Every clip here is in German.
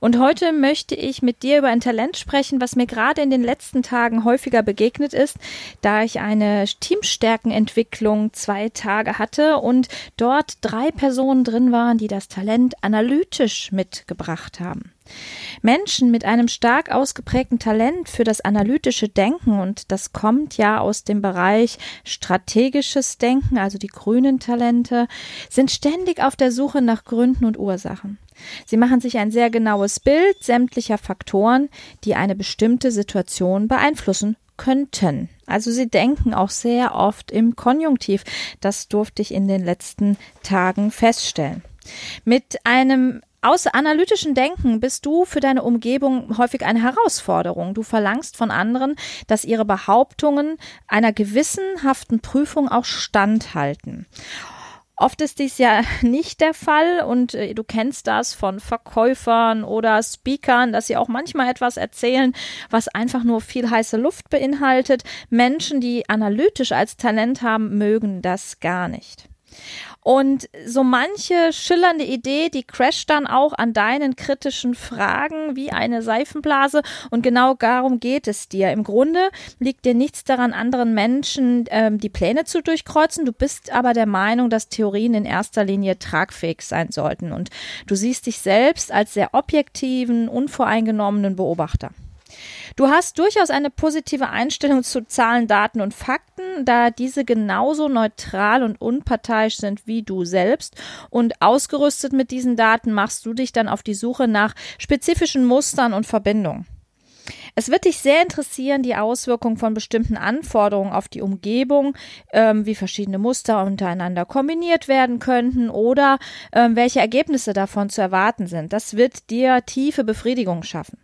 Und heute möchte ich mit dir über ein Talent sprechen, was mir gerade in den letzten Tagen häufiger begegnet ist, da ich eine Teamstärkenentwicklung zwei Tage hatte und dort drei Personen drin waren, die das Talent analytisch mitgebracht haben. Menschen mit einem stark ausgeprägten Talent für das analytische Denken, und das kommt ja aus dem Bereich strategisches Denken, also die grünen Talente, sind ständig auf der Suche nach Gründen und Ursachen. Sie machen sich ein sehr genaues Bild sämtlicher Faktoren, die eine bestimmte Situation beeinflussen könnten. Also sie denken auch sehr oft im Konjunktiv. Das durfte ich in den letzten Tagen feststellen. Mit einem Außer analytischen Denken bist du für deine Umgebung häufig eine Herausforderung. Du verlangst von anderen, dass ihre Behauptungen einer gewissenhaften Prüfung auch standhalten. Oft ist dies ja nicht der Fall und äh, du kennst das von Verkäufern oder Speakern, dass sie auch manchmal etwas erzählen, was einfach nur viel heiße Luft beinhaltet. Menschen, die analytisch als Talent haben, mögen das gar nicht. Und so manche schillernde Idee, die crasht dann auch an deinen kritischen Fragen wie eine Seifenblase. Und genau darum geht es dir. Im Grunde liegt dir nichts daran, anderen Menschen ähm, die Pläne zu durchkreuzen. Du bist aber der Meinung, dass Theorien in erster Linie tragfähig sein sollten. Und du siehst dich selbst als sehr objektiven, unvoreingenommenen Beobachter. Du hast durchaus eine positive Einstellung zu Zahlen, Daten und Fakten, da diese genauso neutral und unparteiisch sind wie du selbst. Und ausgerüstet mit diesen Daten machst du dich dann auf die Suche nach spezifischen Mustern und Verbindungen. Es wird dich sehr interessieren, die Auswirkungen von bestimmten Anforderungen auf die Umgebung, ähm, wie verschiedene Muster untereinander kombiniert werden könnten oder ähm, welche Ergebnisse davon zu erwarten sind. Das wird dir tiefe Befriedigung schaffen.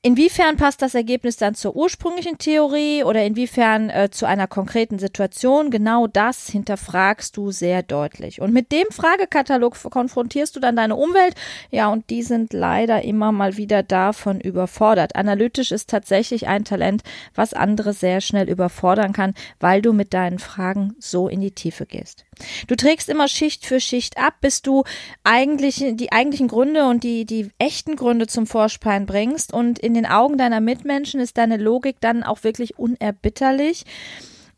Inwiefern passt das Ergebnis dann zur ursprünglichen Theorie oder inwiefern äh, zu einer konkreten Situation? Genau das hinterfragst du sehr deutlich. Und mit dem Fragekatalog konfrontierst du dann deine Umwelt. Ja, und die sind leider immer mal wieder davon überfordert. Analytisch ist tatsächlich ein Talent, was andere sehr schnell überfordern kann, weil du mit deinen Fragen so in die Tiefe gehst. Du trägst immer Schicht für Schicht ab, bis du eigentlich die eigentlichen Gründe und die, die echten Gründe zum Vorschein bringst und in den Augen deiner Mitmenschen ist deine Logik dann auch wirklich unerbitterlich.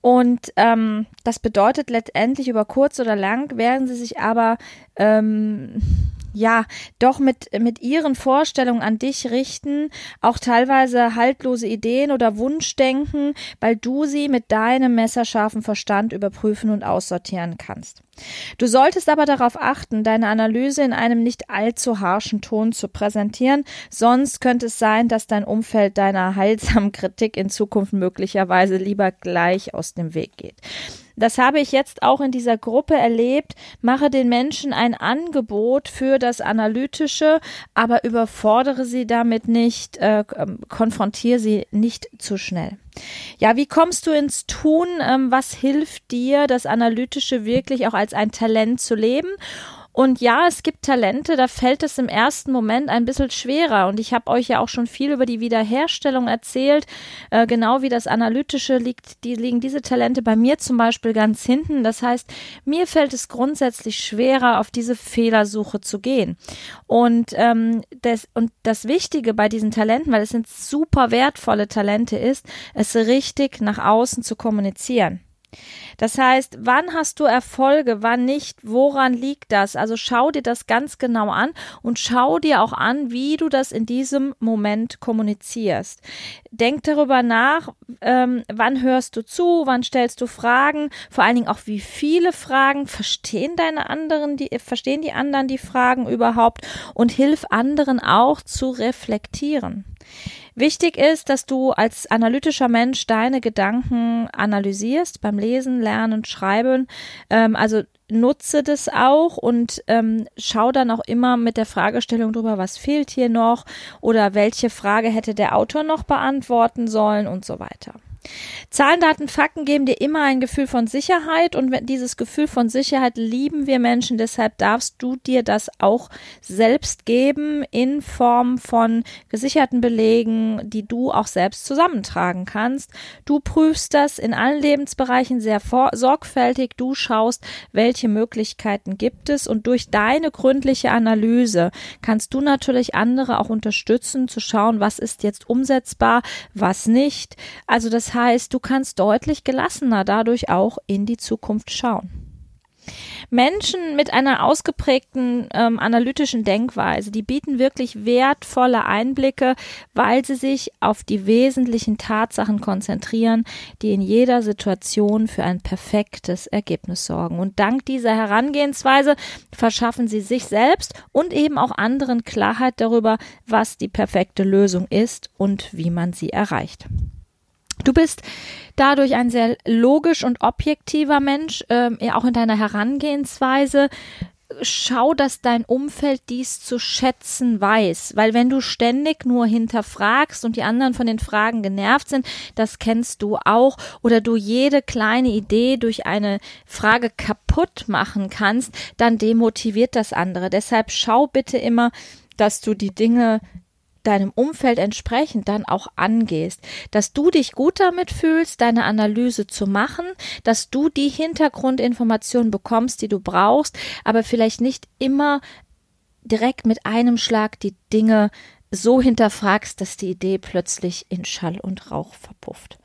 Und ähm, das bedeutet letztendlich über kurz oder lang werden sie sich aber ähm, ja, doch mit, mit ihren Vorstellungen an dich richten, auch teilweise haltlose Ideen oder Wunschdenken, weil du sie mit deinem messerscharfen Verstand überprüfen und aussortieren kannst. Du solltest aber darauf achten, deine Analyse in einem nicht allzu harschen Ton zu präsentieren, sonst könnte es sein, dass dein Umfeld deiner heilsamen Kritik in Zukunft möglicherweise lieber gleich aus dem Weg geht. Das habe ich jetzt auch in dieser Gruppe erlebt. Mache den Menschen ein Angebot für das Analytische, aber überfordere sie damit nicht, äh, ähm, konfrontiere sie nicht zu schnell. Ja, wie kommst du ins Tun? Ähm, was hilft dir, das Analytische wirklich auch als ein Talent zu leben? Und ja, es gibt Talente, da fällt es im ersten Moment ein bisschen schwerer. Und ich habe euch ja auch schon viel über die Wiederherstellung erzählt. Äh, genau wie das Analytische liegt, die, liegen diese Talente bei mir zum Beispiel ganz hinten. Das heißt, mir fällt es grundsätzlich schwerer, auf diese Fehlersuche zu gehen. Und, ähm, das, und das Wichtige bei diesen Talenten, weil es sind super wertvolle Talente ist, es richtig nach außen zu kommunizieren. Das heißt, wann hast du Erfolge, wann nicht, woran liegt das? Also schau dir das ganz genau an und schau dir auch an, wie du das in diesem Moment kommunizierst. Denk darüber nach, ähm, wann hörst du zu, wann stellst du Fragen, vor allen Dingen auch wie viele Fragen verstehen deine anderen, die verstehen die anderen die Fragen überhaupt und hilf anderen auch zu reflektieren. Wichtig ist, dass du als analytischer Mensch deine Gedanken analysierst beim Lesen, Lernen, Schreiben. Ähm, also nutze das auch und ähm, schau dann auch immer mit der Fragestellung drüber, was fehlt hier noch oder welche Frage hätte der Autor noch beantworten sollen und so weiter. Zahlen, Daten, Fakten geben dir immer ein Gefühl von Sicherheit und dieses Gefühl von Sicherheit lieben wir Menschen, deshalb darfst du dir das auch selbst geben in Form von gesicherten Belegen, die du auch selbst zusammentragen kannst. Du prüfst das in allen Lebensbereichen sehr sorgfältig, du schaust, welche Möglichkeiten gibt es und durch deine gründliche Analyse kannst du natürlich andere auch unterstützen zu schauen, was ist jetzt umsetzbar, was nicht. Also das heißt, du kannst deutlich gelassener dadurch auch in die Zukunft schauen. Menschen mit einer ausgeprägten ähm, analytischen Denkweise, die bieten wirklich wertvolle Einblicke, weil sie sich auf die wesentlichen Tatsachen konzentrieren, die in jeder Situation für ein perfektes Ergebnis sorgen. Und dank dieser Herangehensweise verschaffen sie sich selbst und eben auch anderen Klarheit darüber, was die perfekte Lösung ist und wie man sie erreicht. Du bist dadurch ein sehr logisch und objektiver Mensch, ähm, auch in deiner Herangehensweise. Schau, dass dein Umfeld dies zu schätzen weiß, weil wenn du ständig nur hinterfragst und die anderen von den Fragen genervt sind, das kennst du auch, oder du jede kleine Idee durch eine Frage kaputt machen kannst, dann demotiviert das andere. Deshalb schau bitte immer, dass du die Dinge deinem Umfeld entsprechend dann auch angehst, dass du dich gut damit fühlst, deine Analyse zu machen, dass du die Hintergrundinformationen bekommst, die du brauchst, aber vielleicht nicht immer direkt mit einem Schlag die Dinge so hinterfragst, dass die Idee plötzlich in Schall und Rauch verpufft.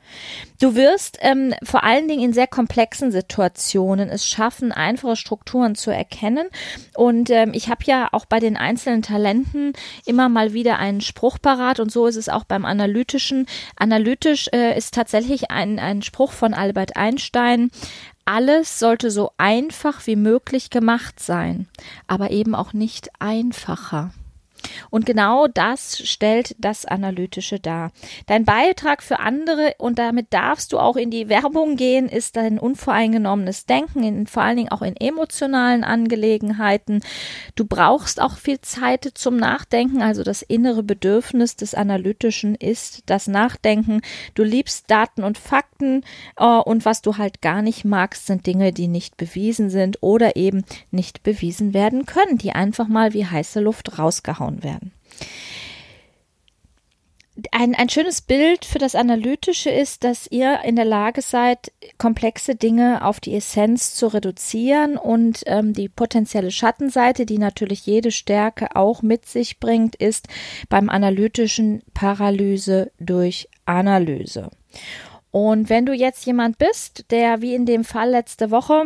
Du wirst ähm, vor allen Dingen in sehr komplexen Situationen es schaffen, einfache Strukturen zu erkennen. Und ähm, ich habe ja auch bei den einzelnen Talenten immer mal wieder einen Spruch parat und so ist es auch beim Analytischen. Analytisch äh, ist tatsächlich ein, ein Spruch von Albert Einstein. Alles sollte so einfach wie möglich gemacht sein, aber eben auch nicht einfacher. Und genau das stellt das Analytische dar. Dein Beitrag für andere, und damit darfst du auch in die Werbung gehen, ist dein unvoreingenommenes Denken, in, vor allen Dingen auch in emotionalen Angelegenheiten. Du brauchst auch viel Zeit zum Nachdenken, also das innere Bedürfnis des Analytischen ist das Nachdenken. Du liebst Daten und Fakten äh, und was du halt gar nicht magst, sind Dinge, die nicht bewiesen sind oder eben nicht bewiesen werden können, die einfach mal wie heiße Luft rausgehauen gehauen werden. Ein, ein schönes Bild für das Analytische ist, dass ihr in der Lage seid, komplexe Dinge auf die Essenz zu reduzieren und ähm, die potenzielle Schattenseite, die natürlich jede Stärke auch mit sich bringt, ist beim Analytischen Paralyse durch Analyse. Und wenn du jetzt jemand bist, der wie in dem Fall letzte Woche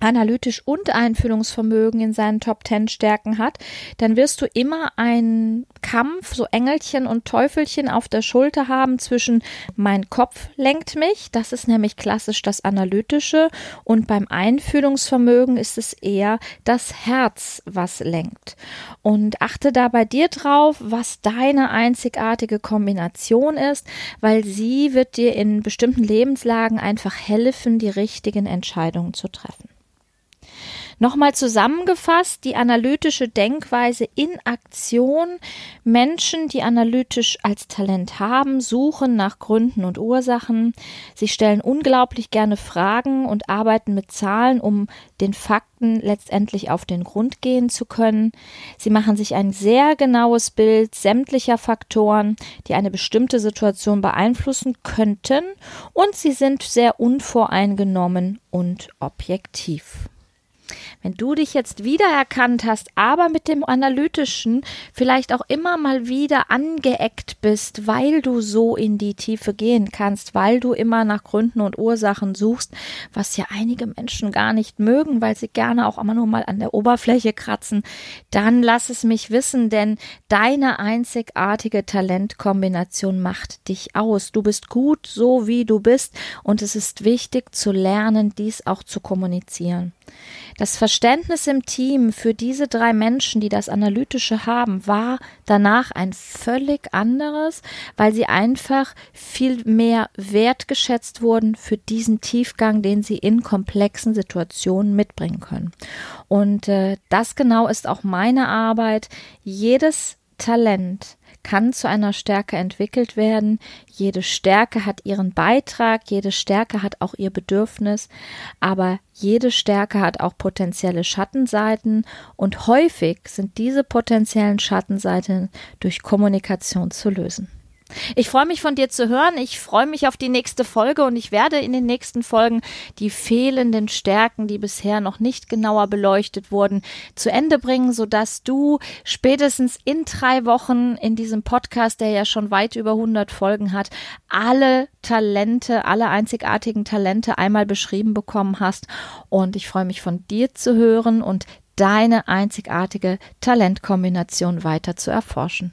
analytisch und Einfühlungsvermögen in seinen Top Ten Stärken hat, dann wirst du immer einen Kampf, so Engelchen und Teufelchen auf der Schulter haben zwischen mein Kopf lenkt mich, das ist nämlich klassisch das Analytische, und beim Einfühlungsvermögen ist es eher das Herz, was lenkt. Und achte da bei dir drauf, was deine einzigartige Kombination ist, weil sie wird dir in bestimmten Lebenslagen einfach helfen, die richtigen Entscheidungen zu treffen. Nochmal zusammengefasst, die analytische Denkweise in Aktion. Menschen, die analytisch als Talent haben, suchen nach Gründen und Ursachen. Sie stellen unglaublich gerne Fragen und arbeiten mit Zahlen, um den Fakten letztendlich auf den Grund gehen zu können. Sie machen sich ein sehr genaues Bild sämtlicher Faktoren, die eine bestimmte Situation beeinflussen könnten, und sie sind sehr unvoreingenommen und objektiv. Wenn du dich jetzt wiedererkannt hast, aber mit dem Analytischen vielleicht auch immer mal wieder angeeckt bist, weil du so in die Tiefe gehen kannst, weil du immer nach Gründen und Ursachen suchst, was ja einige Menschen gar nicht mögen, weil sie gerne auch immer nur mal an der Oberfläche kratzen, dann lass es mich wissen, denn deine einzigartige Talentkombination macht dich aus. Du bist gut so, wie du bist und es ist wichtig zu lernen, dies auch zu kommunizieren. Das Verständnis im Team für diese drei Menschen, die das Analytische haben, war danach ein völlig anderes, weil sie einfach viel mehr wertgeschätzt wurden für diesen Tiefgang, den sie in komplexen Situationen mitbringen können. Und äh, das genau ist auch meine Arbeit. Jedes Talent kann zu einer Stärke entwickelt werden. Jede Stärke hat ihren Beitrag, jede Stärke hat auch ihr Bedürfnis, aber jede Stärke hat auch potenzielle Schattenseiten und häufig sind diese potenziellen Schattenseiten durch Kommunikation zu lösen. Ich freue mich von dir zu hören. Ich freue mich auf die nächste Folge und ich werde in den nächsten Folgen die fehlenden Stärken, die bisher noch nicht genauer beleuchtet wurden, zu Ende bringen, sodass du spätestens in drei Wochen in diesem Podcast, der ja schon weit über 100 Folgen hat, alle Talente, alle einzigartigen Talente einmal beschrieben bekommen hast. Und ich freue mich von dir zu hören und deine einzigartige Talentkombination weiter zu erforschen.